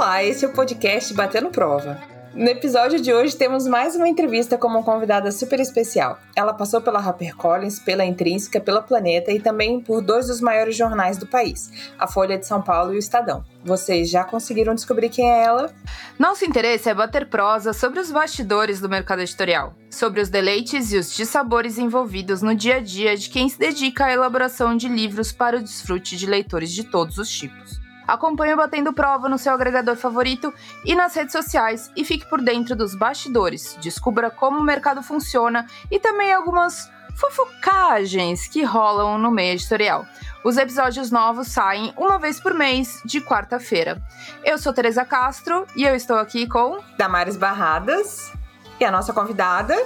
Olá, esse é o podcast Batendo Prova. No episódio de hoje temos mais uma entrevista com uma convidada super especial. Ela passou pela HarperCollins, pela Intrínseca, pela Planeta e também por dois dos maiores jornais do país, a Folha de São Paulo e o Estadão. Vocês já conseguiram descobrir quem é ela? Nosso interesse é bater prosa sobre os bastidores do mercado editorial, sobre os deleites e os dissabores envolvidos no dia a dia de quem se dedica à elaboração de livros para o desfrute de leitores de todos os tipos. Acompanhe o Batendo Prova no seu agregador favorito e nas redes sociais e fique por dentro dos bastidores. Descubra como o mercado funciona e também algumas fofocagens que rolam no meio editorial. Os episódios novos saem uma vez por mês, de quarta-feira. Eu sou Teresa Castro e eu estou aqui com Damares Barradas e a nossa convidada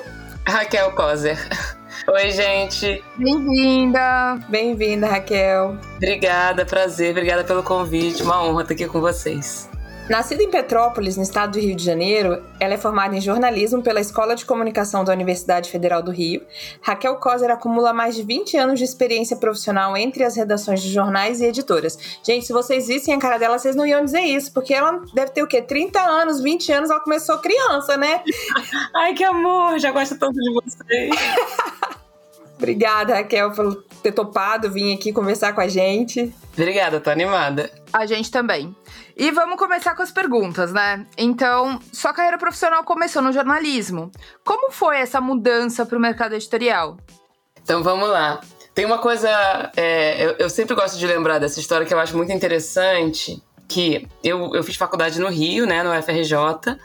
Raquel Kozer. Oi, gente. Bem-vinda. Bem-vinda, Raquel. Obrigada, prazer, obrigada pelo convite. Uma honra estar aqui com vocês. Nascida em Petrópolis, no estado do Rio de Janeiro, ela é formada em jornalismo pela Escola de Comunicação da Universidade Federal do Rio. Raquel Coser acumula mais de 20 anos de experiência profissional entre as redações de jornais e editoras. Gente, se vocês vissem a cara dela, vocês não iam dizer isso, porque ela deve ter o quê? 30 anos, 20 anos, ela começou criança, né? Ai, que amor! Já gosto tanto de vocês. Obrigada, Raquel, por ter topado vir aqui conversar com a gente. Obrigada, tô animada. A gente também. E vamos começar com as perguntas, né? Então, sua carreira profissional começou no jornalismo. Como foi essa mudança para o mercado editorial? Então vamos lá. Tem uma coisa, é, eu, eu, sempre gosto de lembrar dessa história que eu acho muito interessante, que eu, eu fiz faculdade no Rio, né, no FRJ,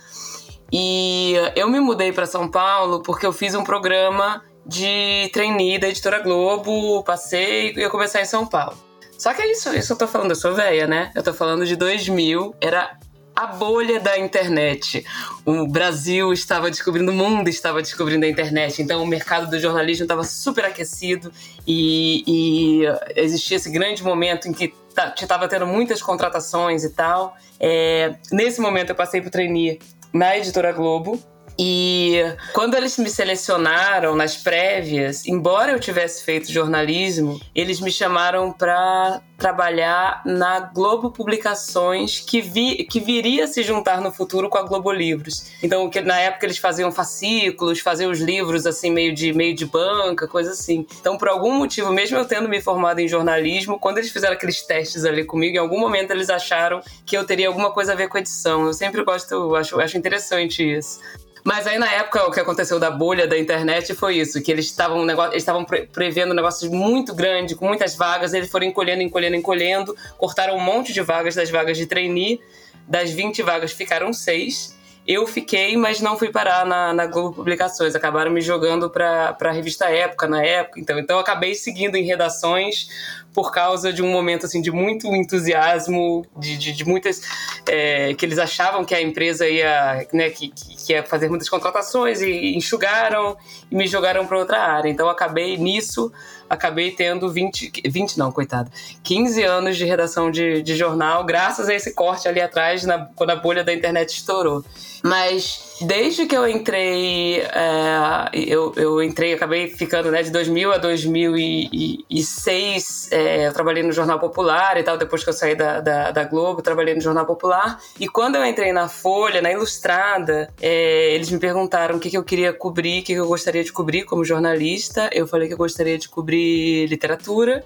e eu me mudei para São Paulo porque eu fiz um programa de trainee da Editora Globo, passei e ia começar em São Paulo. Só que é isso, isso eu tô falando, eu sou velha, né? Eu tô falando de 2000, era a bolha da internet. O Brasil estava descobrindo, o mundo estava descobrindo a internet. Então, o mercado do jornalismo estava super aquecido e, e, existia esse grande momento em que estava tendo muitas contratações e tal. É, nesse momento, eu passei para trainee na Editora Globo e quando eles me selecionaram nas prévias, embora eu tivesse feito jornalismo, eles me chamaram para trabalhar na Globo Publicações, que, vi, que viria a se juntar no futuro com a Globo Livros. Então, que na época eles faziam fascículos, faziam os livros assim meio de meio de banca, coisa assim. Então, por algum motivo, mesmo eu tendo me formado em jornalismo, quando eles fizeram aqueles testes ali comigo, em algum momento eles acharam que eu teria alguma coisa a ver com edição. Eu sempre gosto, acho, acho interessante isso. Mas aí na época o que aconteceu da bolha da internet foi isso, que eles estavam eles estavam prevendo negócios muito grande, com muitas vagas, eles foram encolhendo, encolhendo, encolhendo, cortaram um monte de vagas das vagas de trainee, das 20 vagas ficaram seis. Eu fiquei, mas não fui parar na, na Globo Publicações. Acabaram me jogando para a revista Época na época. Então, então eu acabei seguindo em redações por causa de um momento assim de muito entusiasmo, de, de, de muitas é, que eles achavam que a empresa ia, né, que, que, ia fazer muitas contratações e enxugaram e me jogaram para outra área. Então acabei nisso, acabei tendo 20, 20 não, coitado, 15 anos de redação de, de jornal, graças a esse corte ali atrás, na, quando a bolha da internet estourou. Mas desde que eu entrei, é, eu, eu entrei, acabei ficando né, de 2000 a 2006, é, eu trabalhei no Jornal Popular e tal, depois que eu saí da, da, da, Globo, trabalhei no Jornal Popular. E quando eu entrei na Folha, na Ilustrada, é, eles me perguntaram o que, que eu queria cobrir, o que, que eu gostaria de cobrir como jornalista. Eu falei que eu gostaria de cobrir literatura.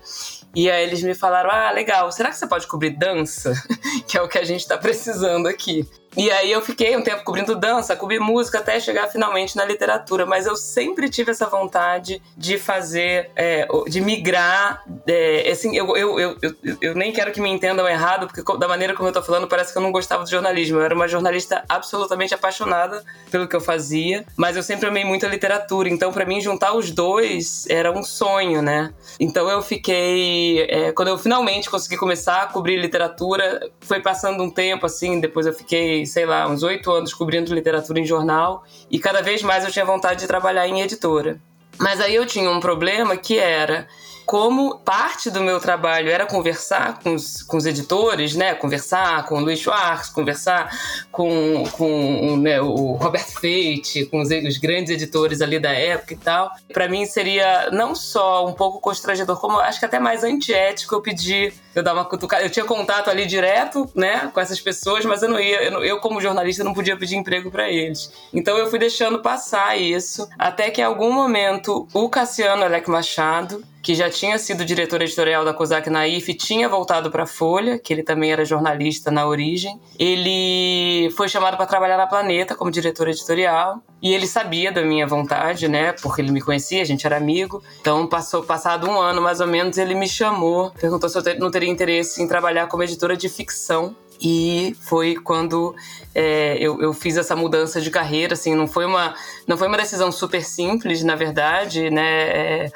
E aí eles me falaram: ah, legal, será que você pode cobrir dança? que é o que a gente está precisando aqui. E aí eu fiquei um tempo cobrindo dança, cobri música até chegar finalmente na literatura, mas eu sempre tive essa vontade de fazer, é, de migrar. É, assim, eu, eu, eu, eu, nem quero que me entendam errado, porque da maneira como eu tô falando, parece que eu não gostava de jornalismo. Eu era uma jornalista absolutamente apaixonada pelo que eu fazia, mas eu sempre amei muito a literatura. Então, para mim, juntar os dois era um sonho, né? Então eu fiquei. É, quando eu finalmente consegui começar a cobrir literatura, foi passando um tempo assim, depois eu fiquei sei lá, uns oito anos cobrindo literatura em jornal e cada vez mais eu tinha vontade de trabalhar em editora. Mas aí eu tinha um problema que era como parte do meu trabalho era conversar com os, com os editores, né? Conversar com o Luiz Schwartz, conversar com, com né, o Roberto Feite, com os, os, grandes editores ali da época e tal. Para mim seria não só um pouco constrangedor, como acho que até mais antiético eu pedir, eu dar uma cutucada. Eu tinha contato ali direto, né, com essas pessoas, mas eu não ia, eu, eu como jornalista não podia pedir emprego para eles. Então eu fui deixando passar isso, até que em algum momento o Cassiano Alec Machado que já tinha sido diretor editorial da COSAC Naif, tinha voltado para a Folha, que ele também era jornalista na origem. Ele foi chamado para trabalhar na Planeta como diretor editorial e ele sabia da minha vontade, né? Porque ele me conhecia, a gente era amigo. Então, passou passado um ano mais ou menos, ele me chamou, perguntou se eu não teria interesse em trabalhar como editora de ficção e foi quando é, eu, eu, fiz essa mudança de carreira assim não foi uma não foi uma decisão super simples na verdade né é,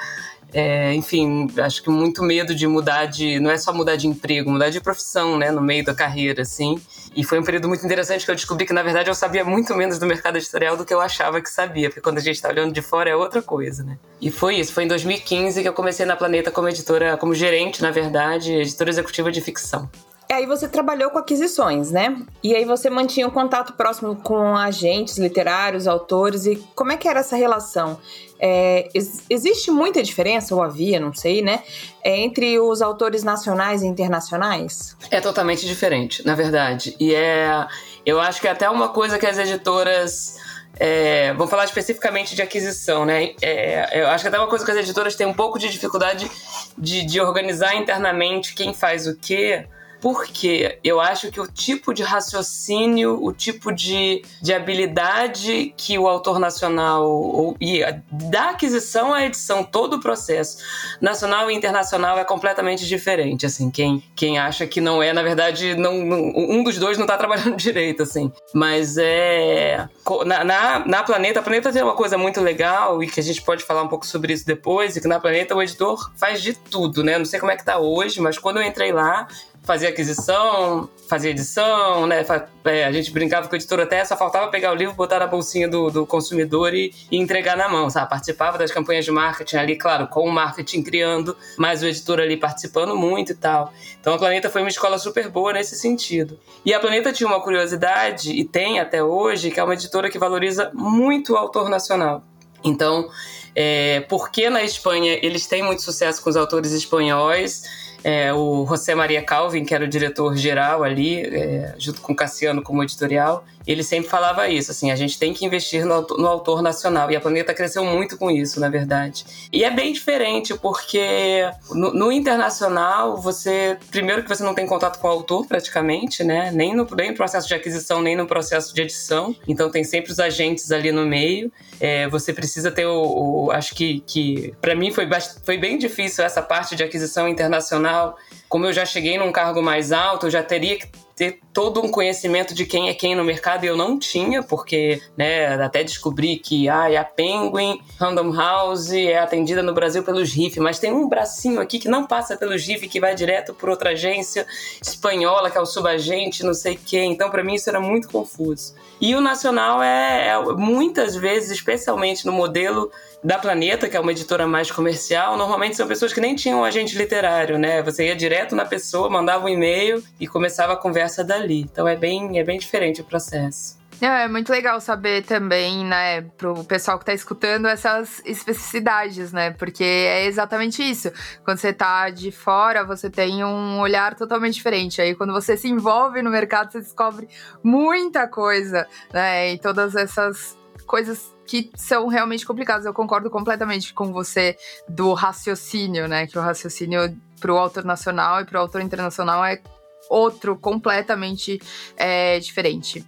é, enfim, acho que muito medo de mudar de. Não é só mudar de emprego, mudar de profissão, né, no meio da carreira, assim. E foi um período muito interessante que eu descobri que, na verdade, eu sabia muito menos do mercado editorial do que eu achava que sabia, porque quando a gente está olhando de fora é outra coisa, né? E foi isso, foi em 2015 que eu comecei na Planeta como editora, como gerente, na verdade, editora executiva de ficção. Aí você trabalhou com aquisições, né? E aí você mantinha um contato próximo com agentes literários, autores, e como é que era essa relação? É, ex existe muita diferença, ou havia, não sei, né? É, entre os autores nacionais e internacionais? É totalmente diferente, na verdade. E é. Eu acho que é até uma coisa que as editoras. É, vamos falar especificamente de aquisição, né? É, eu acho que até uma coisa que as editoras têm um pouco de dificuldade de, de organizar internamente quem faz o quê porque eu acho que o tipo de raciocínio, o tipo de, de habilidade que o autor nacional ou, e da aquisição à edição, todo o processo nacional e internacional é completamente diferente. Assim, quem, quem acha que não é, na verdade, não, não um dos dois não está trabalhando direito, assim. Mas é na, na, na Planeta, a Planeta tem uma coisa muito legal e que a gente pode falar um pouco sobre isso depois, e que na Planeta o editor faz de tudo, né? Não sei como é que tá hoje, mas quando eu entrei lá, fazia aquisição, fazia edição, né? É, a gente brincava com o editor até, só faltava pegar o livro, botar na bolsinha do, do consumidor e, e, entregar na mão, sabe? Participava das campanhas de marketing ali, claro, com o marketing criando, mas o editor ali participando muito e tal. Então a Planeta foi uma escola super boa nesse sentido. E a Planeta tinha uma curiosidade, e tem até hoje, que é uma editora que valoriza muito o autor nacional. Então, é, porque na Espanha eles têm muito sucesso com os autores espanhóis, é, o José Maria Calvin, que era o diretor geral ali, é, junto com o Cassiano como editorial, ele sempre falava isso, assim, a gente tem que investir no autor, no autor, nacional. E a Planeta cresceu muito com isso, na verdade. E é bem diferente, porque no, no, internacional, você. Primeiro que você não tem contato com o autor, praticamente, né? Nem no, nem no processo de aquisição, nem no processo de edição. Então tem sempre os agentes ali no meio. É, você precisa ter o. o acho que, que para mim foi, foi bem difícil essa parte de aquisição internacional. Como eu já cheguei num cargo mais alto, eu já teria que ter todo um conhecimento de quem é quem no mercado e eu não tinha, porque né, até descobri que ah, a Penguin Random House é atendida no Brasil pelos RIF, mas tem um bracinho aqui que não passa pelos RIF, que vai direto por outra agência espanhola, que é o subagente, não sei quem. Então, para mim, isso era muito confuso. E o nacional é, é muitas vezes, especialmente no modelo da Planeta, que é uma editora mais comercial, normalmente são pessoas que nem tinham um agente literário, né? Você ia direto na pessoa, mandava um e-mail e começava a conversa dali. Então é bem, é bem diferente o processo. É, é muito legal saber também, né, pro pessoal que tá escutando essas especificidades, né? Porque é exatamente isso. Quando você tá de fora, você tem um olhar totalmente diferente. Aí quando você se envolve no mercado, você descobre muita coisa, né? E todas essas coisas que são realmente complicadas. Eu concordo completamente com você do raciocínio, né? Que o raciocínio pro autor nacional e pro autor internacional é outro completamente é, diferente.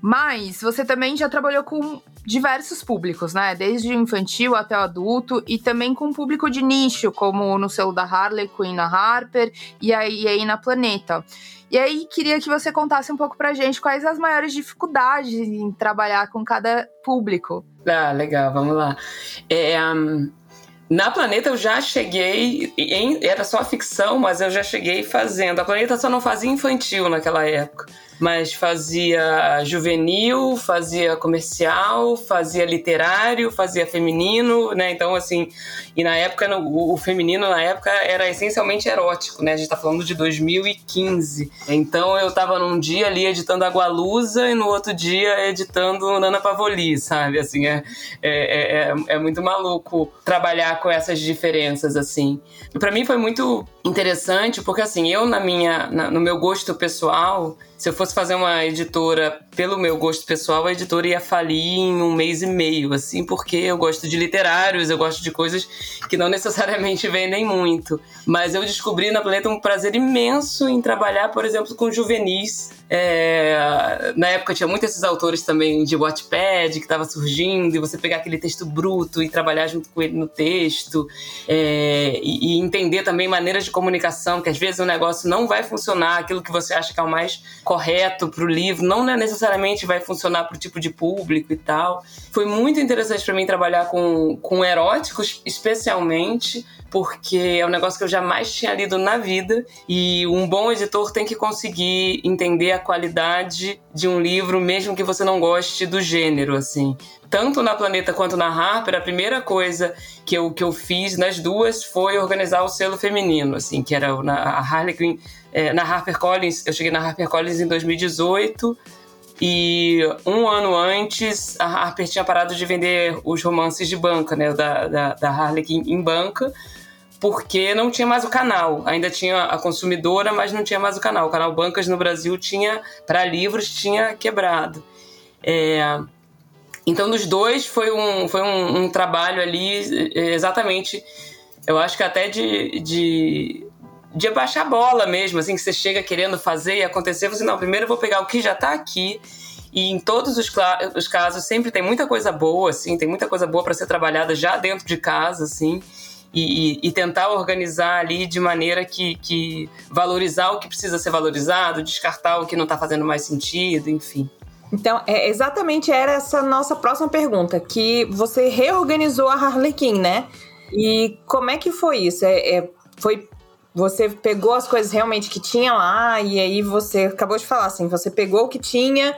Mas você também já trabalhou com diversos públicos, né? Desde o infantil até o adulto e também com público de nicho, como no selo da Harley Quinn na Harper e aí, e aí na Planeta. E aí queria que você contasse um pouco pra gente quais as maiores dificuldades em trabalhar com cada público. Ah, legal, vamos lá. É, um, na Planeta eu já cheguei, em, era só ficção, mas eu já cheguei fazendo. A Planeta só não fazia infantil naquela época. Mas fazia juvenil, fazia comercial, fazia literário, fazia feminino, né? Então, assim, e na época, no, o feminino na época era essencialmente erótico, né? A gente tá falando de 2015. Então eu tava num dia ali editando Agualusa e no outro dia editando Nana Pavoli, sabe? Assim, é, é, é, é muito maluco trabalhar com essas diferenças, assim. E pra mim foi muito interessante, porque assim, eu na minha, na, no meu gosto pessoal, se eu fosse fazer uma editora pelo meu gosto pessoal, a editora ia falir em um mês e meio, assim, porque eu gosto de literários, eu gosto de coisas que não necessariamente vendem muito. Mas eu descobri na Planeta um prazer imenso em trabalhar, por exemplo, com juvenis. É... Na época tinha muitos esses autores também de Wattpad que estava surgindo, e você pegar aquele texto bruto e trabalhar junto com ele no texto, é... e, e entender também maneiras de comunicação, que às vezes o negócio não vai funcionar, aquilo que você acha que é o mais correto para o livro, não necessariamente vai funcionar para o tipo de público e tal. Foi muito interessante para mim trabalhar com, com eróticos, especialmente, porque é um negócio que eu jamais tinha lido na vida e um bom editor tem que conseguir entender a qualidade de um livro, mesmo que você não goste do gênero, assim. Tanto na Planeta quanto na Harper, a primeira coisa que eu, que eu fiz nas duas foi organizar o selo feminino, assim, que era na, a Harlequin é, na HarperCollins, eu cheguei na HarperCollins em 2018 e um ano antes a Harper tinha parado de vender os romances de banca, né, da, da, da Harlequin em banca, porque não tinha mais o canal. Ainda tinha a consumidora, mas não tinha mais o canal. O canal Bancas no Brasil tinha, para livros, tinha quebrado. É, então, dos dois, foi um, foi um, um trabalho ali exatamente, eu acho que até de, de de abaixar a bola mesmo, assim, que você chega querendo fazer e acontecer, você, não, primeiro eu vou pegar o que já está aqui, e em todos os, os, casos sempre tem muita coisa boa, assim, tem muita coisa boa para ser trabalhada já dentro de casa, assim, e, e, tentar organizar ali de maneira que, que valorizar o que precisa ser valorizado, descartar o que não está fazendo mais sentido, enfim. Então, é, exatamente era essa nossa próxima pergunta, que você reorganizou a Harlequin, né? E como é que foi isso? É, é, foi você pegou as coisas realmente que tinha lá e aí você acabou de falar assim, você pegou o que tinha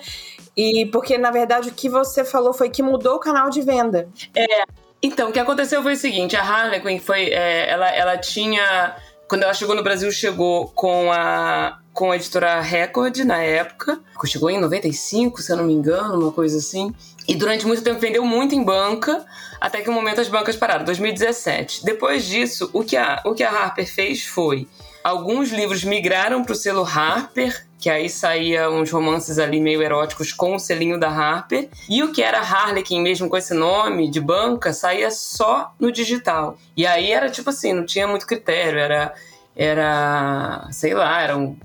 e porque na verdade o que você falou foi que mudou o canal de venda. É. Então, o que aconteceu foi o seguinte, a Harlequin foi, é, ela, ela tinha quando ela chegou no Brasil, chegou com a com a editora Record na época. Chegou em 95, se eu não me engano, uma coisa assim. E durante muito tempo vendeu muito em banca, até que um momento as bancas pararam, 2017. Depois disso, o que a, o que a Harper fez foi. Alguns livros migraram para o selo Harper, que aí saía uns romances ali meio eróticos com o selinho da Harper. E o que era Harlequin mesmo com esse nome de banca saía só no digital. E aí era tipo assim, não tinha muito critério, era era, sei lá, era um,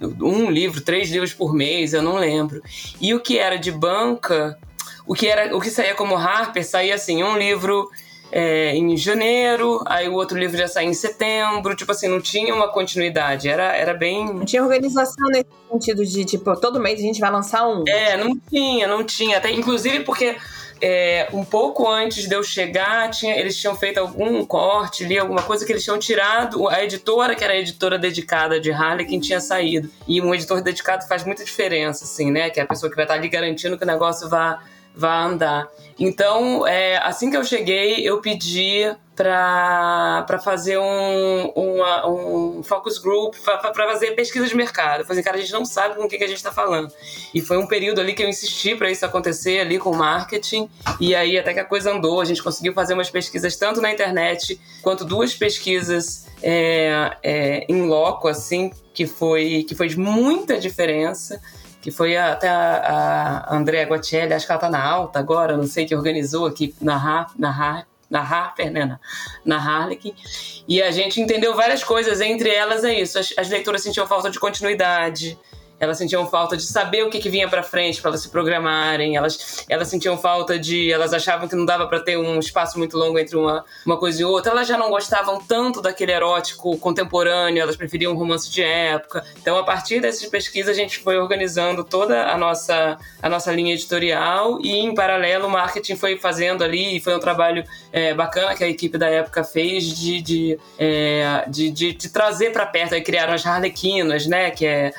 um, livro, três livros por mês, eu não lembro. E o que era de banca o que era o que saía como Harper saía assim um livro é, em janeiro, aí o outro livro já saía em setembro, tipo assim, não tinha uma continuidade, era, era bem... Não tinha organização nesse sentido de, tipo, todo mês a gente vai lançar um. É, não tinha, não tinha, até inclusive porque é, um pouco antes de eu chegar, tinha, eles tinham feito algum corte ali, alguma coisa que eles tinham tirado. A editora, que era a editora dedicada de Harley, quem tinha saído. E um editor dedicado faz muita diferença, assim, né? Que é a pessoa que vai estar ali garantindo que o negócio vá vá andar. Então, é, assim que eu cheguei, eu pedi para fazer um, uma, um focus group, para fazer pesquisa de mercado. Falei, assim, cara, a gente não sabe com o que, que a gente está falando. E foi um período ali que eu insisti para isso acontecer ali com o marketing. E aí até que a coisa andou, a gente conseguiu fazer umas pesquisas tanto na internet quanto duas pesquisas é, é, em loco, assim, que foi, que foi de muita diferença que foi até a, a Andrea acho que ela tá na alta agora, não sei, que organizou aqui na, na, na Harper, né, na, na Harlequin, e a gente entendeu várias coisas, entre elas é isso, as, as leituras sentiam falta de continuidade, elas sentiam falta de saber o que, que vinha para frente para elas se programarem. Elas, elas sentiam falta de. Elas achavam que não dava para ter um espaço muito longo entre uma, uma coisa e outra. Elas já não gostavam tanto daquele erótico contemporâneo, elas preferiam um romance de época. Então, a partir dessas pesquisas, a gente foi organizando toda a nossa, a nossa linha editorial e, em paralelo, o marketing foi fazendo ali. E foi um trabalho é, bacana que a equipe da época fez de, de, é, de, de, de trazer para perto. Aí criaram as Harlequinas, né? Que é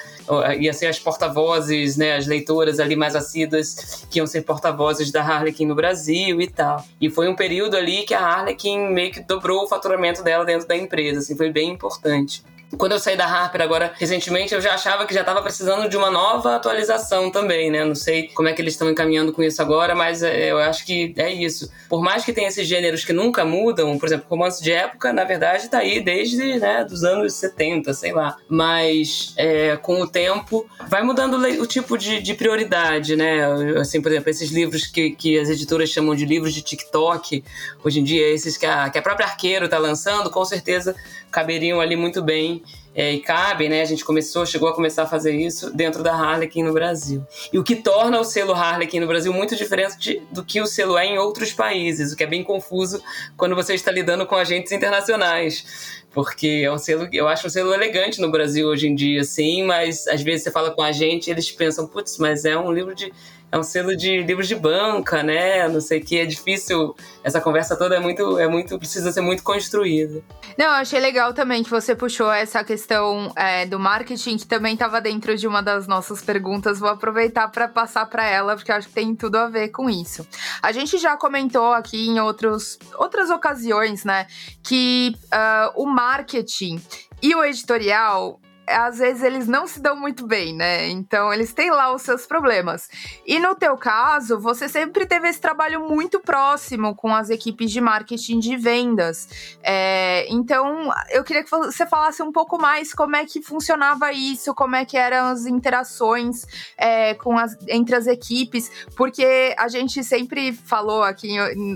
ia ser as porta-vozes, né, as leitoras ali mais assíduas que iam ser porta-vozes da Harlequin no Brasil e tal. E foi um período ali que a Harlequin meio que dobrou o faturamento dela dentro da empresa, assim, foi bem importante. Quando eu saí da Harper agora, recentemente, eu já achava que já estava precisando de uma nova atualização também, né? Não sei como é que eles estão encaminhando com isso agora, mas é, eu acho que é isso. Por mais que tenha esses gêneros que nunca mudam, por exemplo, romance de época, na verdade, está aí desde né, dos anos 70, sei lá. Mas é, com o tempo, vai mudando o tipo de, de, prioridade, né? Assim, por exemplo, esses livros que, que as editoras chamam de livros de TikTok, hoje em dia, esses que a, que a própria Arqueiro está lançando, com certeza caberiam ali muito bem é, e cabem, né? A gente começou, chegou a começar a fazer isso dentro da Harlequin no Brasil. E o que torna o selo Harlequin no Brasil muito diferente do que o selo é em outros países, o que é bem confuso quando você está lidando com agentes internacionais. Porque é um selo, eu acho um selo elegante no Brasil hoje em dia, sim, mas às vezes você fala com a gente eles pensam, putz, mas é um livro de é um selo de livros de banca, né? Não sei o que, é difícil. Essa conversa toda é muito, é muito, precisa ser muito construída. Não, eu achei legal também que você puxou essa questão é, do marketing, que também estava dentro de uma das nossas perguntas. Vou aproveitar para passar para ela, porque acho que tem tudo a ver com isso. A gente já comentou aqui em outros, outras ocasiões, né, que uh, o marketing e o editorial às vezes eles não se dão muito bem, né? Então eles têm lá os seus problemas. E no teu caso, você sempre teve esse trabalho muito próximo com as equipes de marketing de vendas. É, então eu queria que você falasse um pouco mais como é que funcionava isso, como é que eram as interações é, com as, entre as equipes, porque a gente sempre falou aqui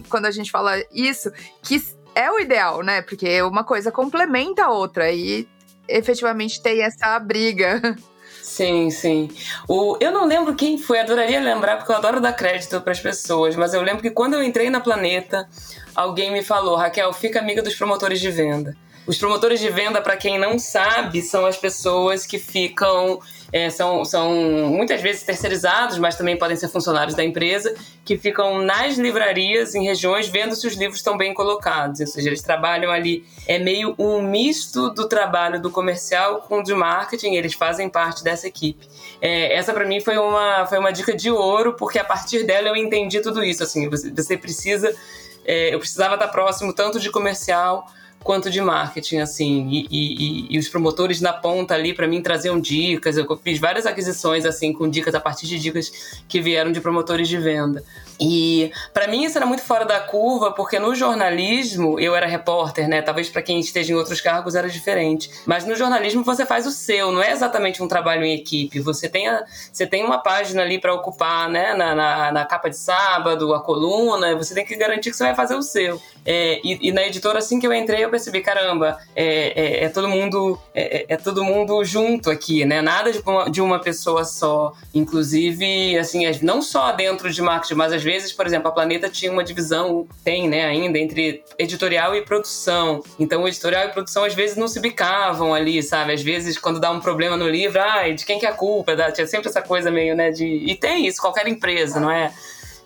quando a gente fala isso que é o ideal, né? Porque uma coisa complementa a outra e efetivamente tem essa briga. Sim, sim. O, eu não lembro quem foi, adoraria lembrar, porque eu adoro dar crédito para as pessoas, mas eu lembro que quando eu entrei na Planeta, alguém me falou: Raquel, fica amiga dos promotores de venda. Os promotores de venda, para quem não sabe, são as pessoas que ficam é, são, são muitas vezes terceirizados, mas também podem ser funcionários da empresa, que ficam nas livrarias, em regiões, vendo se os livros estão bem colocados. Ou seja, eles trabalham ali, é meio um misto do trabalho do comercial com o de marketing, eles fazem parte dessa equipe. É, essa para mim foi uma, foi uma dica de ouro, porque a partir dela eu entendi tudo isso. Assim, você, você precisa. É, eu precisava estar próximo tanto de comercial quanto de marketing, assim, e, e, e os promotores na ponta ali para mim traziam dicas. Eu fiz várias aquisições assim com dicas a partir de dicas que vieram de promotores de venda. E para mim isso era muito fora da curva, porque no jornalismo eu era repórter, né? Talvez para quem esteja em outros cargos era diferente. Mas no jornalismo você faz o seu, não é exatamente um trabalho em equipe. Você tem, a, você tem uma página ali para ocupar, né? Na, na, na, capa de sábado, a coluna, você tem que garantir que você vai fazer o seu. É, e, e, na editora, assim que eu entrei, eu percebi, caramba, é, é, é todo mundo é, é, é, todo mundo junto aqui, né? Nada de uma, de uma pessoa só. Inclusive, assim, não só dentro de marketing, mas às vezes, por exemplo, a Planeta tinha uma divisão, tem, né, ainda, entre editorial e produção. Então, editorial e produção às vezes não se bicavam ali, sabe? Às vezes, quando dá um problema no livro, ai, de quem que é a culpa? Tinha sempre essa coisa meio, né, de. E tem isso, qualquer empresa, não é?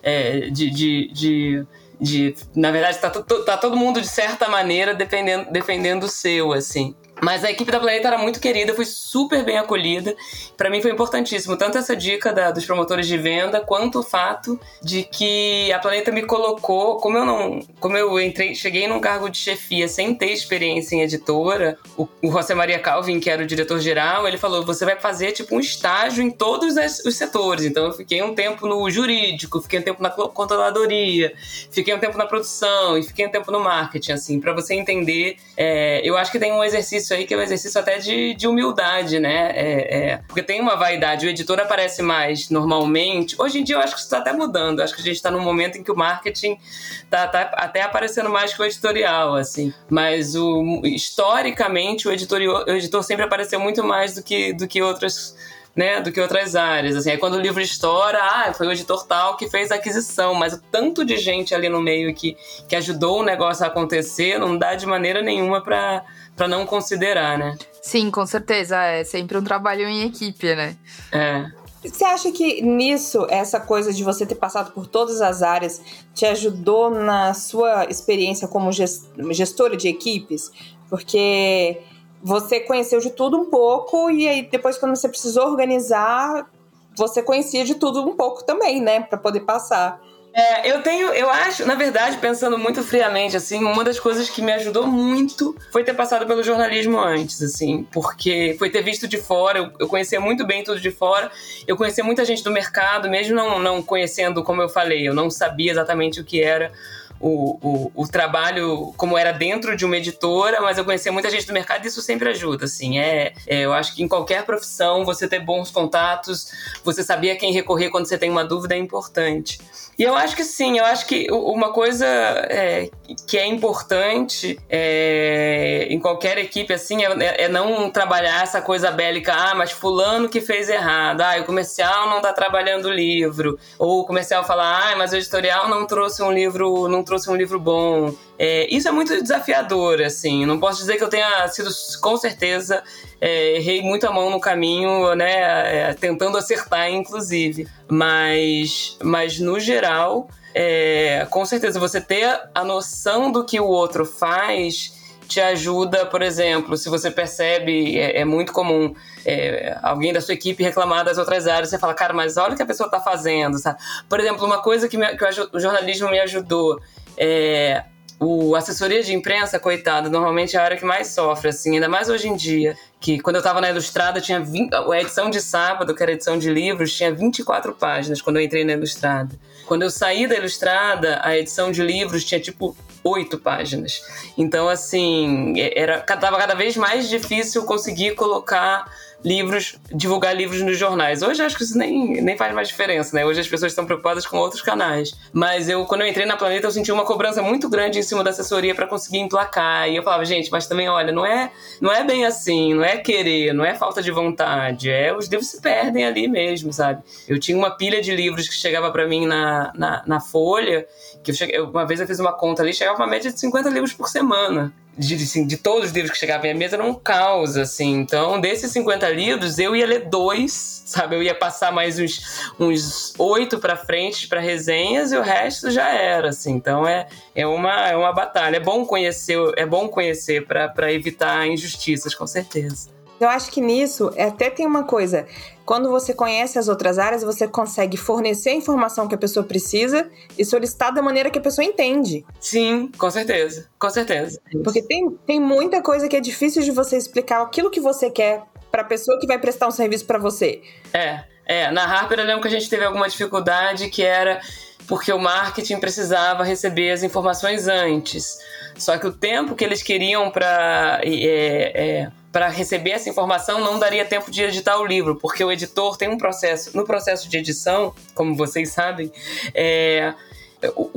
é de, de, de de na verdade tá, tá todo mundo de certa maneira defendendo defendendo o seu assim mas a equipe da Planeta era muito querida, fui super bem acolhida. Para mim foi importantíssimo, tanto essa dica da, dos promotores de venda, quanto o fato de que a Planeta me colocou, como eu não, como eu entrei, cheguei num cargo de chefia sem ter experiência em editora, o, o José Maria Calvin, que era o diretor geral, ele falou: "Você vai fazer tipo um estágio em todos os setores". Então eu fiquei um tempo no jurídico, fiquei um tempo na controladoria, fiquei um tempo na produção e fiquei um tempo no marketing, assim, para você entender. É, eu acho que tem um exercício exercício aí que é um exercício até de, de humildade, né? É, é, porque tem uma vaidade. O editor aparece mais normalmente. Hoje em dia eu acho que isso está até mudando. Acho que a gente está num momento em que o marketing está tá até aparecendo mais que o editorial, assim. Mas o, historicamente o, editorial, o editor sempre apareceu muito mais do que, do que outras né, do que outras áreas. Assim, aí quando o livro estoura, ah, foi o editor tal que fez a aquisição, mas o tanto de gente ali no meio que, que ajudou o negócio a acontecer não dá de maneira nenhuma para para não considerar, né? Sim, com certeza. É sempre um trabalho em equipe, né? É. Você acha que nisso, essa coisa de você ter passado por todas as áreas, te ajudou na sua experiência como gestora de equipes? Porque você conheceu de tudo um pouco e aí depois quando você precisou organizar, você conhecia de tudo um pouco também, né, para poder passar. É, eu tenho, eu acho, na verdade, pensando muito friamente, assim, uma das coisas que me ajudou muito foi ter passado pelo jornalismo antes, assim, porque foi ter visto de fora, eu, eu conhecia muito bem tudo de fora, eu conhecia muita gente do mercado, mesmo não, não conhecendo, como eu falei, eu não sabia exatamente o que era o, o, o, trabalho como era dentro de uma editora, mas eu conhecia muita gente do mercado e isso sempre ajuda, assim. É, é, eu acho que em qualquer profissão você ter bons contatos, você saber a quem recorrer quando você tem uma dúvida é importante. E eu acho que sim, eu acho que uma coisa é, que é importante é, em qualquer equipe assim é, é, não trabalhar essa coisa bélica, ah, mas fulano que fez errado, ah, o comercial não está trabalhando o livro, ou o comercial fala, ah, mas o editorial não trouxe um livro, não trouxe um livro bom. É, isso é muito desafiador, assim. Não posso dizer que eu tenha sido, com certeza, é, errei muito a mão no caminho, né? É, tentando acertar, inclusive. Mas, mas no geral, é, com certeza, você ter a noção do que o outro faz te ajuda, por exemplo, se você percebe, é, é muito comum é, alguém da sua equipe reclamar das outras áreas, você fala, cara, mas olha o que a pessoa está fazendo, sabe? Por exemplo, uma coisa que, me, que o jornalismo me ajudou é o assessoria de imprensa, coitado, normalmente é a área que mais sofre, assim, ainda mais hoje em dia. Que quando eu estava na Ilustrada, tinha 20, a edição de sábado, que era edição de livros, tinha 24 páginas quando eu entrei na Ilustrada. Quando eu saí da Ilustrada, a edição de livros tinha tipo oito páginas. Então, assim, era, tava cada vez mais difícil conseguir colocar livros, divulgar livros nos jornais. Hoje acho que isso nem, nem faz mais diferença, né? Hoje as pessoas estão preocupadas com outros canais. Mas eu, quando eu entrei na Planeta, eu senti uma cobrança muito grande em cima da assessoria para conseguir emplacar. E eu falava, gente, mas também, olha, não é, não é bem assim, não é querer, não é falta de vontade, é os livros se perdem ali mesmo, sabe? Eu tinha uma pilha de livros que chegava para mim na, na, na Folha, que eu cheguei, uma vez eu fiz uma conta ali, chegava uma média de 50 livros por semana de, assim, de todos os livros que chegavam à minha mesa, era um caos, assim. Então, desses 50 livros, eu ia ler dois, sabe? Eu ia passar mais uns, uns oito para frente para resenhas e o resto já era, assim. Então, é, é, uma, é uma batalha. É bom conhecer, é bom conhecer para evitar injustiças, com certeza. Eu acho que nisso até tem uma coisa. Quando você conhece as outras áreas, você consegue fornecer a informação que a pessoa precisa e solicitar da maneira que a pessoa entende. Sim, com certeza. Com certeza. Porque tem, tem muita coisa que é difícil de você explicar aquilo que você quer para a pessoa que vai prestar um serviço para você. É, é. Na Harper eu lembro que a gente teve alguma dificuldade que era porque o marketing precisava receber as informações antes. Só que o tempo que eles queriam para é, é, para receber essa informação não daria tempo de editar o livro, porque o editor tem um processo. No processo de edição, como vocês sabem, é,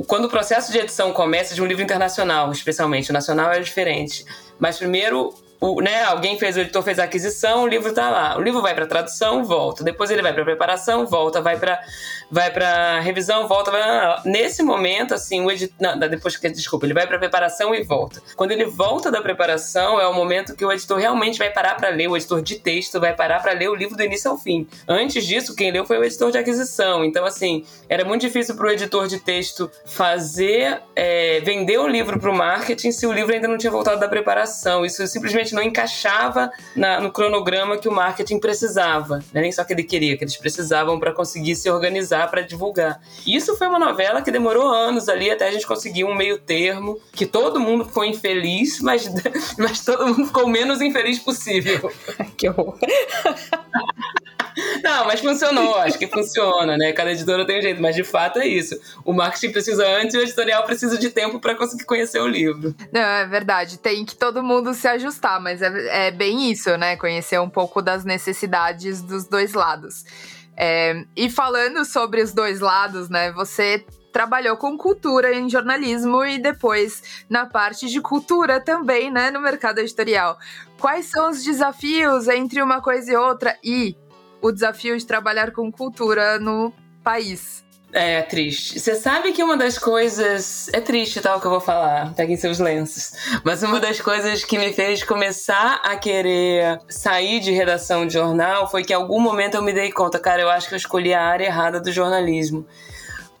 quando o processo de edição começa de um livro internacional, especialmente, o nacional é diferente. Mas primeiro o, né, alguém fez, o editor fez a aquisição, o livro está lá. O livro vai para tradução, volta. Depois ele vai para preparação, volta. Vai para vai para revisão, volta. Vai... Nesse momento, assim, o editor. Depois que. Desculpa, ele vai para preparação e volta. Quando ele volta da preparação, é o momento que o editor realmente vai parar para ler, o editor de texto vai parar para ler o livro do início ao fim. Antes disso, quem leu foi o editor de aquisição. Então, assim, era muito difícil para o editor de texto fazer, é, vender o livro para o marketing se o livro ainda não tinha voltado da preparação. Isso simplesmente não encaixava na, no cronograma que o marketing precisava. Né? Nem só que ele queria, que eles precisavam para conseguir se organizar para divulgar. Isso foi uma novela que demorou anos ali até a gente conseguir um meio termo, que todo mundo ficou infeliz, mas, mas todo mundo ficou o menos infeliz possível. que horror. Não, mas funcionou, acho que funciona, né? Cada editora tem um jeito, mas de fato é isso. O marketing precisa antes e o editorial precisa de tempo para conseguir conhecer o livro. Não, é verdade. Tem que todo mundo se ajustar, mas é, é bem isso, né? Conhecer um pouco das necessidades dos dois lados. É, e falando sobre os dois lados, né? Você trabalhou com cultura em jornalismo e depois na parte de cultura também, né, no mercado editorial. Quais são os desafios entre uma coisa e outra e o desafio de trabalhar com cultura no país. É triste. Você sabe que uma das coisas. É triste, tal, tá, que eu vou falar. Peguem seus lenços. Mas uma das coisas que me fez começar a querer sair de redação de jornal foi que em algum momento eu me dei conta, cara, eu acho que eu escolhi a área errada do jornalismo.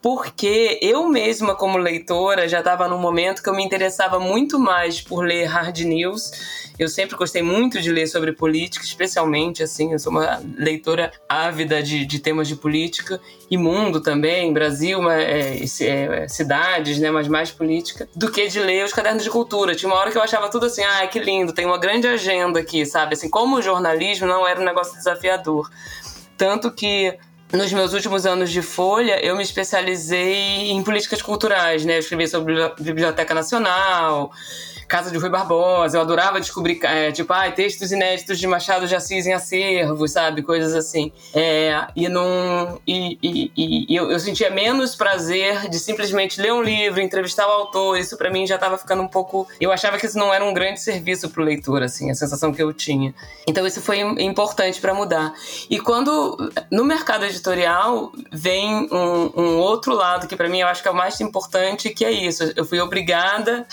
Porque eu mesma, como leitora, já estava num momento que eu me interessava muito mais por ler hard news. Eu sempre gostei muito de ler sobre política, especialmente, assim, eu sou uma leitora ávida de, de temas de política e mundo também, Brasil, é, é, é, cidades, né, mas mais política, do que de ler os cadernos de cultura. Tinha uma hora que eu achava tudo assim, ah, que lindo, tem uma grande agenda aqui, sabe? Assim, como o jornalismo não era um negócio desafiador. Tanto que nos meus últimos anos de Folha, eu me especializei em políticas culturais, né? Eu escrevi sobre Biblioteca Nacional, Casa de Rui Barbosa. Eu adorava descobrir, é, tipo, ah, textos inéditos de Machado de Assis em acervo, sabe? Coisas assim. É, e não, e, e, e eu, eu, sentia menos prazer de simplesmente ler um livro, entrevistar o autor. Isso para mim já estava ficando um pouco. Eu achava que isso não era um grande serviço para o leitor, assim, a sensação que eu tinha. Então isso foi importante para mudar. E quando no mercado editorial vem um, um outro lado que para mim eu acho que é o mais importante, que é isso. Eu fui obrigada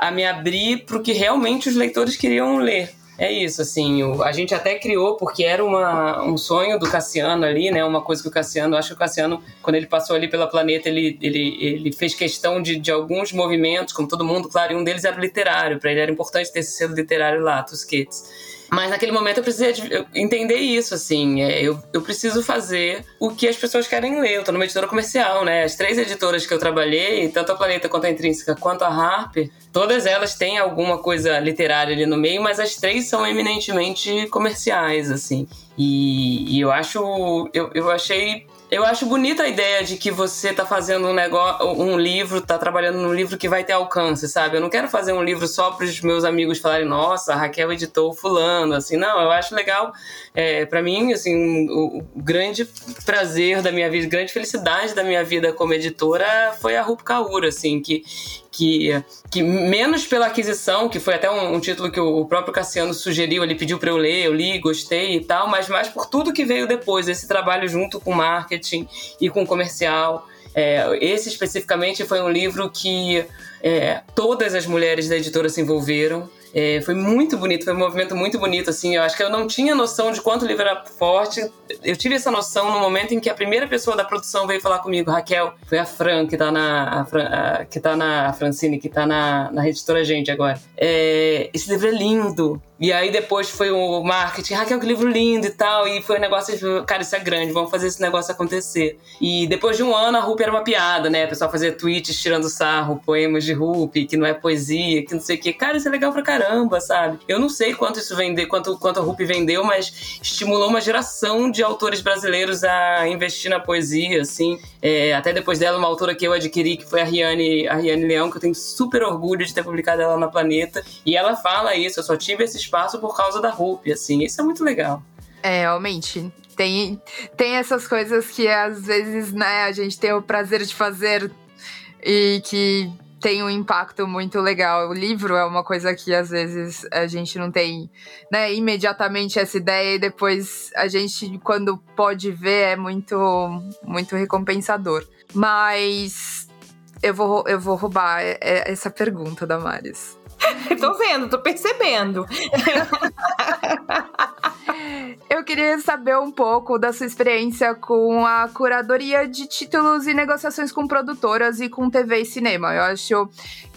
a me abrir para o que realmente os leitores queriam ler. É isso, assim, o, a gente até criou, porque era uma, um sonho do Cassiano ali, né? Uma coisa que o Cassiano, acho que o Cassiano, quando ele passou ali pela planeta, ele, ele, ele fez questão de, de alguns movimentos, como todo mundo, claro, e um deles era literário, para ele era importante ter esse selo literário lá, Tusquets. Mas naquele momento eu precisei entender isso, assim. É, eu, eu preciso fazer o que as pessoas querem ler. Eu tô numa editora comercial, né? As três editoras que eu trabalhei, tanto a Planeta quanto a Intrínseca quanto a Harper, todas elas têm alguma coisa literária ali no meio, mas as três são eminentemente comerciais, assim. E, e eu acho. Eu, eu achei eu acho bonita a ideia de que você tá fazendo um negócio, um livro, tá trabalhando num livro que vai ter alcance, sabe? Eu não quero fazer um livro só para os meus amigos falarem, nossa, Raquel editou fulano, assim, não, eu acho legal. É, para mim, assim, o, grande prazer da minha vida, grande felicidade da minha vida como editora foi a Rup Kaura, assim, que, que, que menos pela aquisição, que foi até um, um título que o, próprio Cassiano sugeriu, ele pediu para eu ler, eu li, gostei e tal, mas mais por tudo que veio depois, esse trabalho junto com marketing e com comercial. É, esse especificamente foi um livro que é, todas as mulheres da editora se envolveram. É, foi muito bonito, foi um movimento muito bonito, assim. Eu acho que eu não tinha noção de quanto o livro era forte. Eu tive essa noção no momento em que a primeira pessoa da produção veio falar comigo, Raquel, foi a Fran, que tá na. A Fran, a, que tá na a Francine, que tá na, na editora Gente agora. É, esse livro é lindo. E aí depois foi o marketing, Raquel, que livro lindo e tal. E foi um negócio, cara, isso é grande, vamos fazer esse negócio acontecer. E depois de um ano, a Rupi era uma piada, né? O pessoal fazia tweets tirando sarro, poemas de Rupi, que não é poesia, que não sei o quê. Cara, isso é legal pra caramba, sabe? Eu não sei quanto isso vendeu, quanto, quanto a Rupi vendeu, mas estimulou uma geração de autores brasileiros a investir na poesia, assim. É, até depois dela, uma autora que eu adquiri, que foi a Riane, a Riane Leão, que eu tenho super orgulho de ter publicado ela na Planeta. E ela fala isso, eu só tive esses espaço por causa da Rupi, assim. Isso é muito legal. É, realmente. Tem, tem essas coisas que às vezes, né, a gente tem o prazer de fazer e que tem um impacto muito legal. O livro é uma coisa que às vezes a gente não tem, né, imediatamente essa ideia e depois a gente quando pode ver é muito muito recompensador. Mas eu vou eu vou roubar essa pergunta da Maris. tô vendo, tô percebendo. Eu queria saber um pouco da sua experiência com a curadoria de títulos e negociações com produtoras e com TV e cinema. Eu acho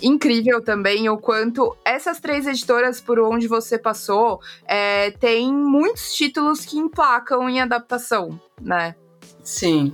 incrível também o quanto essas três editoras por onde você passou é, tem muitos títulos que emplacam em adaptação, né? Sim.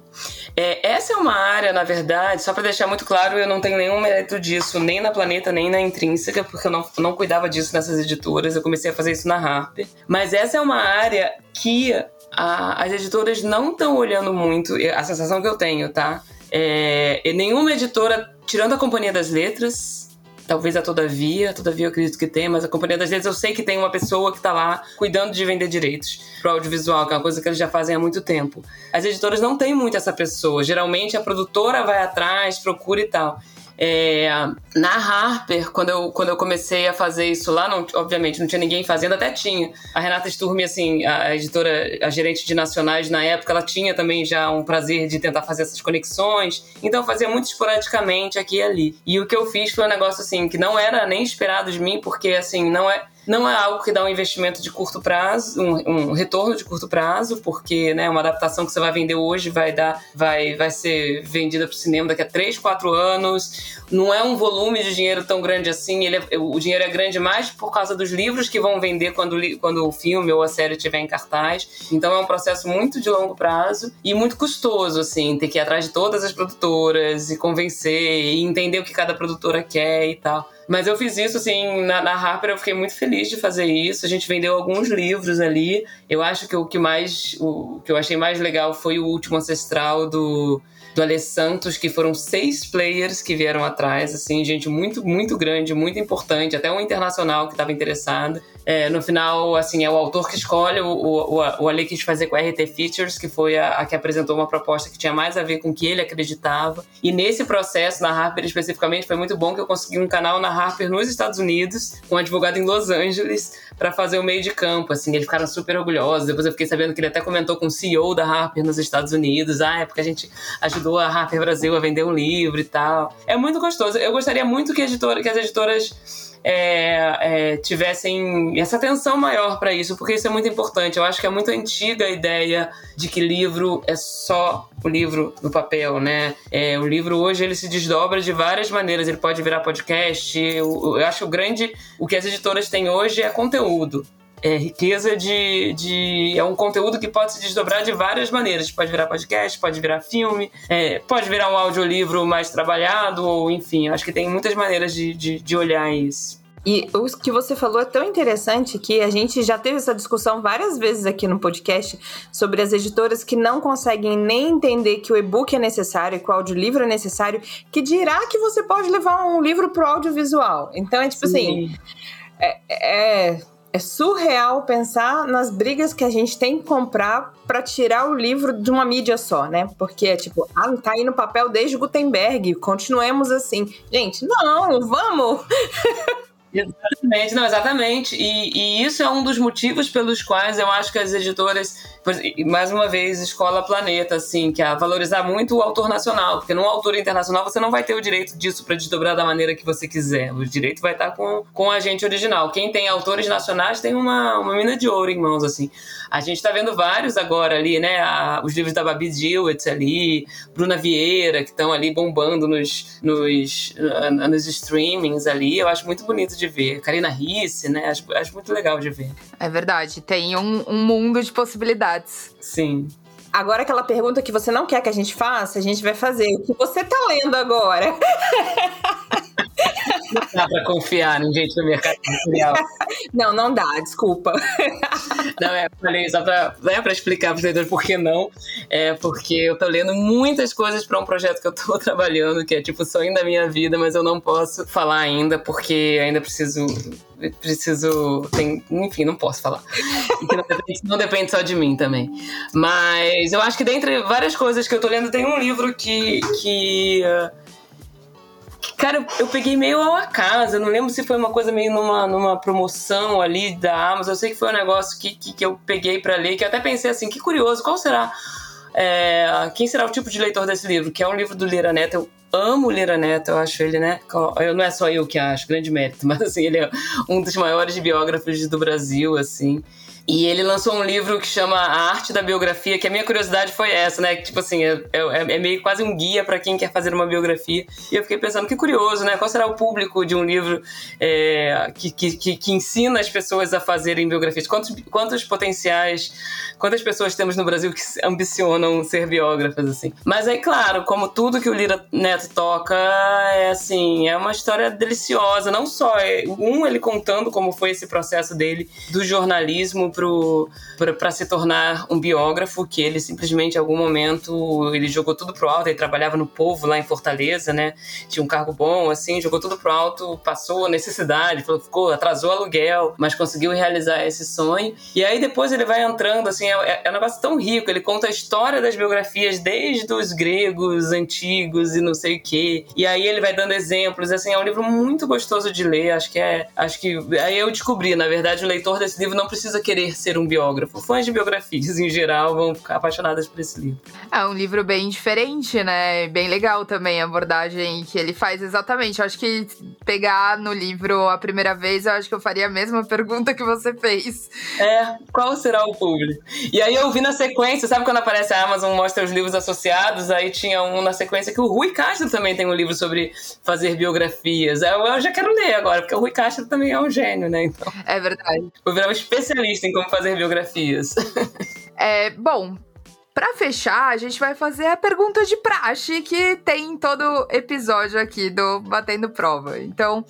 É, essa é uma área, na verdade, só para deixar muito claro, eu não tenho nenhum mérito disso, nem na Planeta, nem na Intrínseca, porque eu não, não cuidava disso nessas editoras, eu comecei a fazer isso na Harper. Mas essa é uma área que a, as editoras não estão olhando muito, a sensação que eu tenho, tá? É, nenhuma editora, tirando a Companhia das Letras, Talvez a Todavia, Todavia eu acredito que tem, mas a Companhia das Letras eu sei que tem uma pessoa que está lá cuidando de vender direitos pro audiovisual, que é uma coisa que eles já fazem há muito tempo. As editoras não têm muito essa pessoa. Geralmente a produtora vai atrás, procura e tal. É, na Harper, quando eu, quando eu comecei a fazer isso lá, não, obviamente não tinha ninguém fazendo, até tinha. A Renata Sturmi, assim, a editora, a gerente de nacionais na época, ela tinha também já um prazer de tentar fazer essas conexões, então eu fazia muito esporadicamente aqui e ali. E o que eu fiz foi um negócio assim, que não era nem esperado de mim, porque assim, não é Não é algo que dá um investimento de curto prazo, um, um retorno de curto prazo, porque né, uma adaptação que você vai vender hoje vai dar, vai, vai ser vendida para o cinema daqui a 3, 4 anos. Não é um volume de dinheiro tão grande assim. Ele é, o dinheiro é grande mais por causa dos livros que vão vender quando, quando o filme ou a série estiver em cartaz. Então é um processo muito de longo prazo e muito custoso, assim, ter que ir atrás de todas as produtoras e convencer e entender o que cada produtora quer e tal. Mas eu fiz isso, assim, na, na, Harper eu fiquei muito feliz de fazer isso. A gente vendeu alguns livros ali. Eu acho que o que mais. O que eu achei mais legal foi o último ancestral do do Ale Santos, que foram seis players que vieram atrás, assim, gente muito, muito grande, muito importante, até um internacional que estava interessado. É, no final, assim, é o autor que escolhe, o, o, o Ale quis fazer com a RT Features, que foi a, a, que apresentou uma proposta que tinha mais a ver com o que ele acreditava. E nesse processo, na Harper especificamente, foi muito bom que eu consegui um canal na Harper nos Estados Unidos, com um advogado em Los Angeles, para fazer o meio de campo, assim, eles ficaram super orgulhosos. Depois eu fiquei sabendo que ele até comentou com o CEO da Harper nos Estados Unidos, ah, é porque a gente ajudou a Harper Brasil a vender um livro e tal. É muito gostoso. Eu gostaria muito que, editora, que as editoras é, é, tivessem essa atenção maior para isso, porque isso é muito importante. Eu acho que é muito antiga a ideia de que livro é só o livro no papel, né? É, o livro hoje ele se desdobra de várias maneiras. Ele pode virar podcast. Eu, eu acho o grande, o que as editoras têm hoje é conteúdo é, riqueza de, de. É um conteúdo que pode se desdobrar de várias maneiras. Pode virar podcast, pode virar filme, é, pode virar um audiolivro mais trabalhado, ou enfim, acho que tem muitas maneiras de, de, de olhar isso. E o que você falou é tão interessante que a gente já teve essa discussão várias vezes aqui no podcast sobre as editoras que não conseguem nem entender que o e-book é necessário, que o audiolivro é necessário, que dirá que você pode levar um livro pro audiovisual. Então é tipo Sim. assim. É, é, é surreal pensar nas brigas que a gente tem que comprar para tirar o livro de uma mídia só, né? Porque é tipo, ah, tá aí no papel desde Gutenberg, continuemos assim. Gente, não, vamos! Exatamente, não, exatamente. E, e, isso é um dos motivos pelos quais eu acho que as editoras, mais uma vez, Escola Planeta, assim, que é valorizar muito o autor nacional, porque num autor internacional você não vai ter o direito disso para desdobrar da maneira que você quiser. O direito vai estar com, com a gente original. Quem tem autores nacionais tem uma, uma mina de ouro em mãos, assim. A gente está vendo vários agora ali, né? A, os livros da Babi Dillwitz ali, Bruna Vieira, que estão ali bombando nos, nos, nos streamings ali. Eu acho muito bonito de ver. Karina Risse, né? Acho, acho muito legal de ver. É verdade. Tem um, um mundo de possibilidades. Sim. Agora, aquela pergunta que você não quer que a gente faça, a gente vai fazer. O que você tá lendo agora? Não dá pra confiar em gente do mercado editorial. Não, não dá, desculpa. Não, é, falei só pra, é pra explicar para leitores por que não. É porque eu tô lendo muitas coisas para um projeto que eu tô trabalhando, que é tipo o sonho da minha vida, mas eu não posso falar ainda, porque ainda preciso. Preciso. Tem, enfim, não posso falar. Não depende, não depende só de mim também. Mas eu acho que dentre várias coisas que eu tô lendo, tem um livro que. que uh, Cara, eu peguei meio ao acaso. Eu não lembro se foi uma coisa meio numa, numa promoção ali da Amazon. Eu sei que foi um negócio que, que, que eu peguei para ler, que eu até pensei assim, que curioso, qual será. É, quem será o tipo de leitor desse livro? Que é um livro do Lira Neto. Eu amo Lira Neto, eu acho ele, né? Não é só eu que acho, grande mérito, mas assim, ele é um dos maiores biógrafos do Brasil, assim. E ele lançou um livro que chama A Arte da Biografia, que a minha curiosidade foi essa, né? Tipo assim, é, é, é meio quase um guia para quem quer fazer uma biografia. E eu fiquei pensando, que curioso, né? Qual será o público de um livro é, que, que, que, ensina as pessoas a fazerem biografias? Quantos, quantos potenciais, quantas pessoas temos no Brasil que ambicionam ser biógrafas, assim? Mas aí, claro, como tudo que o Lira Neto toca, é assim, é uma história deliciosa. Não só, é, um, ele contando como foi esse processo dele do jornalismo para se tornar um biógrafo, que ele simplesmente, em algum momento, ele jogou tudo pro alto, ele trabalhava no Povo, lá em Fortaleza, né? Tinha um cargo bom, assim, jogou tudo pro alto, passou a necessidade, ficou, atrasou aluguel, mas conseguiu realizar esse sonho. E aí depois ele vai entrando, assim, é, é um negócio tão rico, ele conta a história das biografias desde os gregos antigos e não sei o quê. E aí ele vai dando exemplos, assim, é um livro muito gostoso de ler, acho que é, acho que aí eu descobri, na verdade, o leitor desse livro não precisa querer saber ser um biógrafo. Fãs de biografias, em geral, vão ficar apaixonadas por esse livro. É um livro bem diferente, né? Bem legal também a abordagem que ele faz exatamente. Eu acho que pegar no livro a primeira vez, eu acho que eu faria a mesma pergunta que você fez. É, qual será o público? E aí eu vi na sequência, sabe quando aparece a Amazon mostra os livros associados? Aí tinha um na sequência que o Rui Castro também tem um livro sobre fazer biografias. Eu, eu já quero ler agora, porque o Rui Castro também é um gênio, né? Então, É verdade. vou virar um especialista em como fazer biografias. É, bom, pra fechar, a gente vai fazer a pergunta de praxe que tem em todo episódio aqui do Batendo Prova. Então,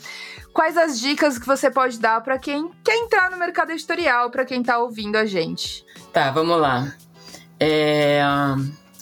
quais as dicas que você pode dar pra quem quer entrar no mercado editorial, pra quem tá ouvindo a gente? Tá, vamos lá. É,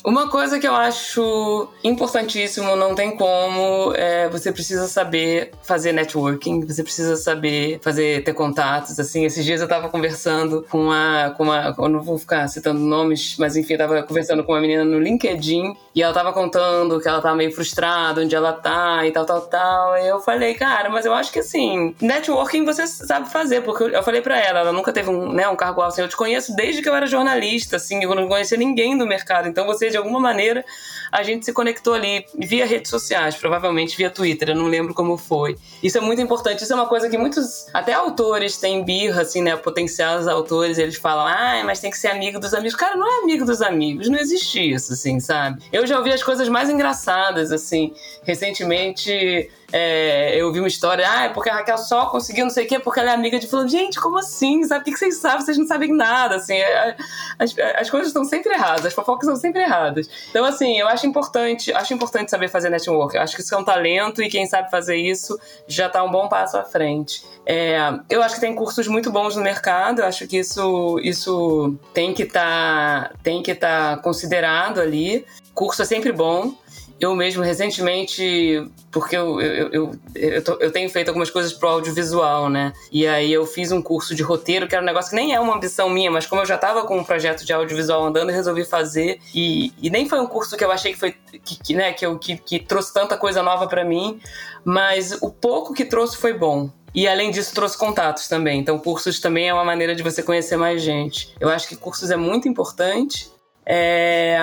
Uma coisa que eu acho importantíssimo, não tem como, é você precisa saber fazer networking, você precisa saber fazer, ter contatos, assim. Esses dias eu tava conversando com uma, com uma, eu não vou ficar citando nomes, mas enfim, eu tava conversando com uma menina no LinkedIn e ela tava contando que ela tá meio frustrada, onde ela tá e tal, tal, tal. E eu falei, cara, mas eu acho que assim, networking você sabe fazer, porque eu falei pra ela, ela nunca teve um, né, um cargo alto, assim, eu te conheço desde que eu era jornalista, assim, eu não conhecia ninguém do mercado, então você, de alguma maneira, a gente se conectou ali via redes sociais, provavelmente via Twitter, eu não lembro como foi. Isso é muito importante, isso é uma coisa que muitos, até autores têm birra, assim, né, potenciais autores, eles falam, ah, mas tem que ser amigo dos amigos. Cara, não é amigo dos amigos, não existe isso, assim, sabe? Eu já ouvi as coisas mais engraçadas, assim, recentemente é, eu vi uma história, ah, é porque a Raquel só conseguiu não sei o quê, porque ela é amiga de fulano. Gente, como assim? Sabe o que, vocês sabem? Vocês não sabem nada, assim. É, as, as coisas estão sempre erradas, as fofocas estão sempre erradas. Então, assim, eu acho importante, acho importante saber fazer network. Eu acho que isso é um talento e quem sabe fazer isso já tá um bom passo à frente. É, eu acho que tem cursos muito bons no mercado, eu acho que isso, isso tem que tá, estar tá considerado ali. Curso é sempre bom. Eu mesmo, recentemente, porque eu, eu, eu, eu, tô, eu, tenho feito algumas coisas pro audiovisual, né? E aí eu fiz um curso de roteiro, que era um negócio que nem é uma ambição minha, mas como eu já tava com um projeto de audiovisual andando, eu resolvi fazer. E, e nem foi um curso que eu achei que foi, que, que né, que, eu, que, que trouxe tanta coisa nova para mim, mas o pouco que trouxe foi bom. E além disso, trouxe contatos também. Então, cursos também é uma maneira de você conhecer mais gente. Eu acho que cursos é muito importante. É,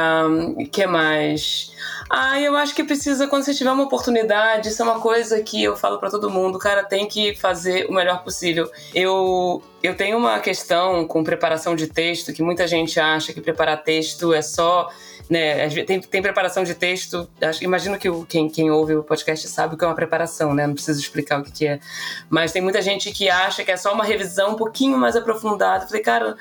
que mais? Ah, eu acho que precisa, quando você tiver uma oportunidade, isso é uma coisa que eu falo para todo mundo, cara, tem que fazer o melhor possível. Eu, eu tenho uma questão com preparação de texto, que muita gente acha que preparar texto é só. Né, tem, tem preparação de texto. Acho, imagino que o, quem, quem ouve o podcast sabe o que é uma preparação, né? Não preciso explicar o que, que é. Mas tem muita gente que acha que é só uma revisão um pouquinho mais aprofundada. Eu falei, cara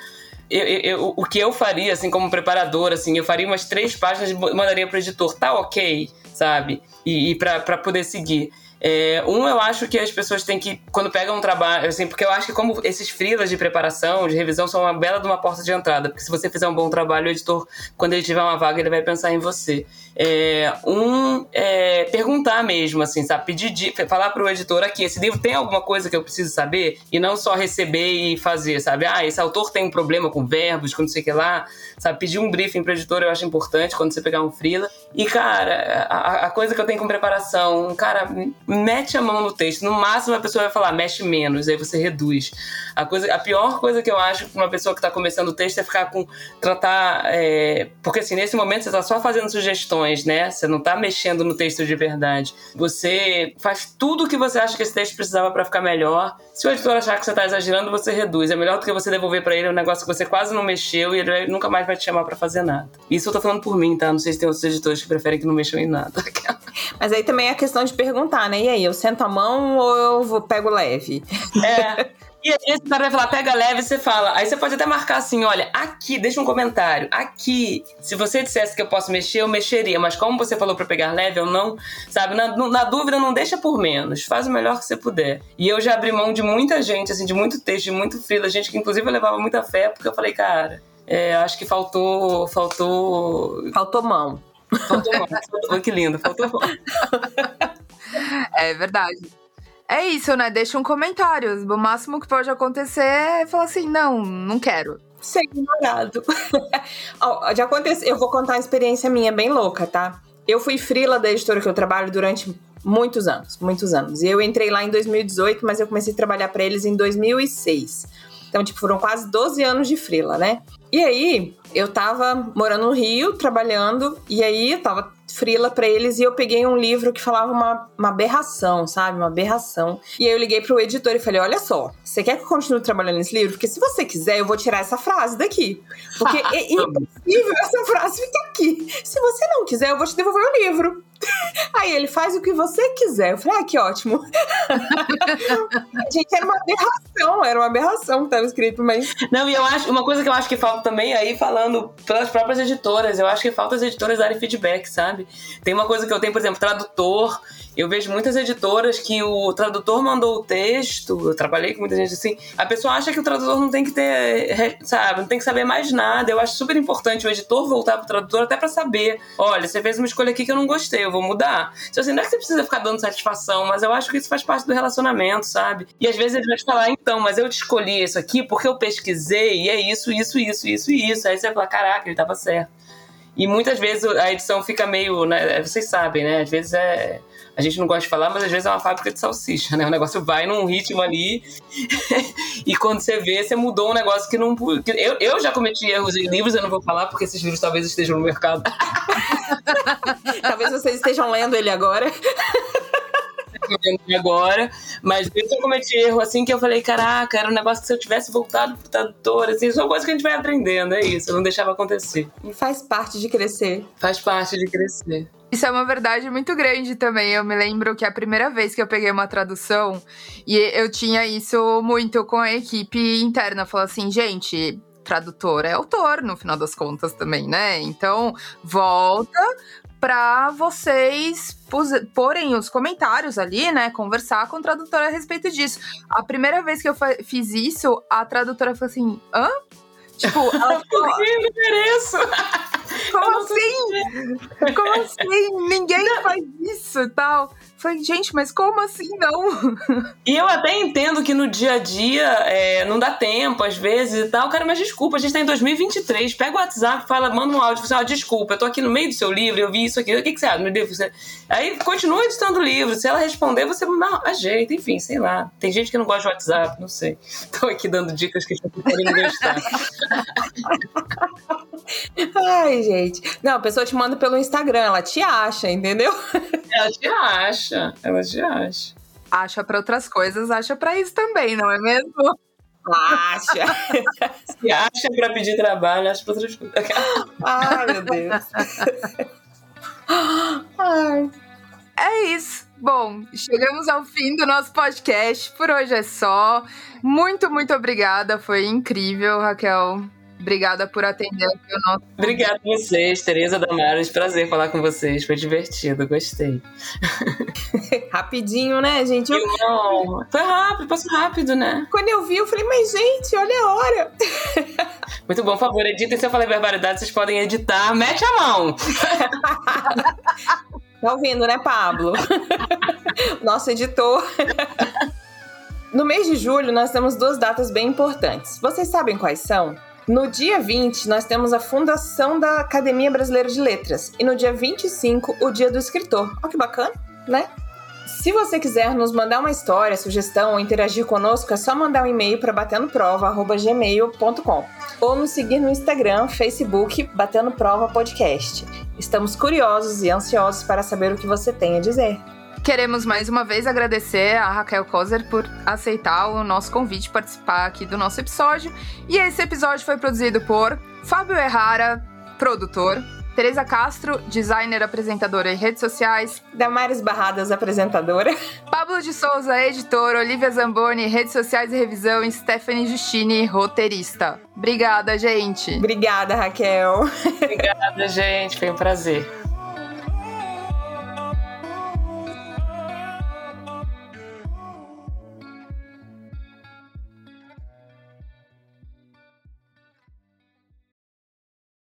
eu, eu, o que eu faria, assim, como preparador, assim, eu faria umas três páginas e mandaria pro editor, tá ok, sabe? E, e pra poder seguir. É, um, eu acho que as pessoas têm que, quando pegam um trabalho, assim, porque eu acho que como esses frilas de preparação, de revisão, são uma bela de uma porta de entrada, porque se você fizer um bom trabalho, o editor, quando ele tiver uma vaga, ele vai pensar em você. É, um, é, perguntar mesmo, assim, sabe? Pedir, falar pro editor aqui, esse livro tem alguma coisa que eu preciso saber? E não só receber e fazer, sabe? Ah, esse autor tem um problema com verbos, com não sei o que lá, sabe? Pedir um briefing pro editor eu acho importante quando você pegar um frila. E, cara, a, a coisa que eu tenho com preparação, cara, mete a mão no texto. No máximo a pessoa vai falar, mexe menos, aí você reduz. A, coisa, a pior coisa que eu acho para uma pessoa que está começando o texto é ficar com. tratar. É, porque assim, nesse momento você está só fazendo sugestões, né? Você não está mexendo no texto de verdade. Você faz tudo o que você acha que esse texto precisava para ficar melhor. Se o editor achar que você está exagerando, você reduz. É melhor do que você devolver para ele um negócio que você quase não mexeu e ele nunca mais vai te chamar para fazer nada. Isso eu tô falando por mim, tá? Não sei se tem outros editores que preferem que não mexam em nada. Mas aí também é a questão de perguntar, né? E aí, eu sento a mão ou eu vou, pego leve? É. E aí esse cara vai falar, pega leve, você fala. Aí você pode até marcar assim, olha, aqui, deixa um comentário. Aqui, se você dissesse que eu posso mexer, eu mexeria. Mas como você falou para pegar leve, eu não, sabe? Na, na, dúvida, não deixa por menos. Faz o melhor que você puder. E eu já abri mão de muita gente, assim, de muito texto, de muito frila. Gente que inclusive eu levava muita fé, porque eu falei, cara, é, acho que faltou. Faltou. Faltou mão. Faltou mão. Faltou, que lindo, faltou mão. É verdade. É isso, né? Deixa um comentário. O máximo que pode acontecer é falar assim: não, não quero. Ser ignorado. Já aconteceu. Eu vou contar uma experiência minha bem louca, tá? Eu fui frila da editora que eu trabalho durante muitos anos, muitos anos. E eu entrei lá em 2018, mas eu comecei a trabalhar para eles em 2006. Então, tipo, foram quase 12 anos de frila, né? E aí, eu tava morando no Rio, trabalhando, e aí eu tava frila para eles e eu peguei um livro que falava uma, uma aberração, sabe? Uma aberração. E aí eu liguei pro editor e falei: Olha só, você quer que eu continue trabalhando nesse livro? Porque se você quiser, eu vou tirar essa frase daqui. Porque é impossível essa frase ficar aqui. Se você não quiser, eu vou te devolver o livro. Aí ele faz o que você quiser. Eu falei, ah, que ótimo. Gente, era uma aberração, era uma aberração que estava escrito, mas. Não, e eu acho, uma coisa que eu acho que falta também aí, falando pelas próprias editoras, eu acho que falta as editoras darem feedback, sabe? Tem uma coisa que eu tenho, por exemplo, tradutor. Eu vejo muitas editoras que o tradutor mandou o texto, eu trabalhei com muita gente assim, a pessoa acha que o tradutor não tem que ter, sabe, não tem que saber mais nada. Eu acho super importante o editor voltar pro tradutor até para saber, olha, você fez uma escolha aqui que eu não gostei, eu vou mudar. Então, assim, não é que você precisa ficar dando satisfação, mas eu acho que isso faz parte do relacionamento, sabe? E às vezes ele vai te falar, então, mas eu escolhi isso aqui porque eu pesquisei e é isso, isso, isso, isso e isso. Aí você vai falar, caraca, ele tava certo. E muitas vezes a edição fica meio, né, vocês sabem, né? Às vezes é a gente não gosta de falar, mas às vezes é uma fábrica de salsicha, né? O negócio vai num ritmo ali e quando você vê, você mudou um negócio que não. Que eu, eu já cometi erros em livros, eu não vou falar porque esses livros talvez estejam no mercado. talvez vocês estejam lendo ele agora. agora, mas eu cometi erro assim que eu falei, caraca, era um negócio que se eu tivesse voltado pro tradutor, assim, são coisas que a gente vai aprendendo, é isso, eu não deixava acontecer. E faz parte de crescer. Faz parte de crescer. Isso é uma verdade muito grande também. Eu me lembro que a primeira vez que eu peguei uma tradução, e eu tinha isso muito com a equipe interna, falou assim, gente, tradutor é autor, no final das contas também, né? Então, volta para vocês porem os comentários ali, né? Conversar com o tradutor a respeito disso. A primeira vez que eu fiz isso, a tradutora falou assim: hã? Tipo, ela falou, eu mereço? Como assim? Como assim? Ninguém faz isso e tal. Falei, gente, mas como assim não? E eu até entendo que no dia a dia é, não dá tempo, às vezes e tal. Cara, mas desculpa, a gente tá em 2023. Pega o WhatsApp, fala, manda um áudio, fala, ah, desculpa, eu tô aqui no meio do seu livro, eu vi isso aqui. O que, que você acha? Meu você... Aí continua editando o livro. Se ela responder, você não, ajeita, enfim, sei lá. Tem gente que não gosta de WhatsApp, não sei. Tô aqui dando dicas que as pessoas podem gostar. Ai, gente. Não, a pessoa te manda pelo Instagram, ela te acha, entendeu? Ela te acha, ela te acha. Acha para outras coisas, acha para isso também, não é mesmo? Acha. Se acha para pedir trabalho, acha para outras coisas. Ai, meu Deus. Ai. É isso. Bom, chegamos ao fim do nosso podcast. Por hoje é só. Muito, muito obrigada. Foi incrível, Raquel. Obrigada por atender aqui o nosso. Obrigada a vocês, Tereza Damares. Prazer falar com vocês. Foi divertido, gostei. Rapidinho, né, gente? Eu... Não, foi rápido, passou rápido, né? Quando eu vi, eu falei, mas gente, olha a hora. Muito bom, por favor, editem. Se eu falei barbaridade, vocês podem editar. Mete a mão. tá ouvindo, né, Pablo? Nosso editor. No mês de julho, nós temos duas datas bem importantes. Vocês sabem quais são? No dia 20, nós temos a fundação da Academia Brasileira de Letras. E no dia 25, o Dia do Escritor. Olha que bacana, né? Se você quiser nos mandar uma história, sugestão ou interagir conosco, é só mandar um e-mail para batendoprova.gmail.com ou nos seguir no Instagram, Facebook, Batendo Prova Podcast. Estamos curiosos e ansiosos para saber o que você tem a dizer. Queremos mais uma vez agradecer a Raquel Kozer por aceitar o nosso convite participar aqui do nosso episódio. E esse episódio foi produzido por Fábio Errara, produtor, Tereza Castro, designer, apresentadora em redes sociais. Damares Barradas, apresentadora. Pablo de Souza, editor. Olivia Zamboni, redes sociais e revisão. E Stephanie Justini, roteirista. Obrigada, gente. Obrigada, Raquel. Obrigada, gente. Foi um prazer.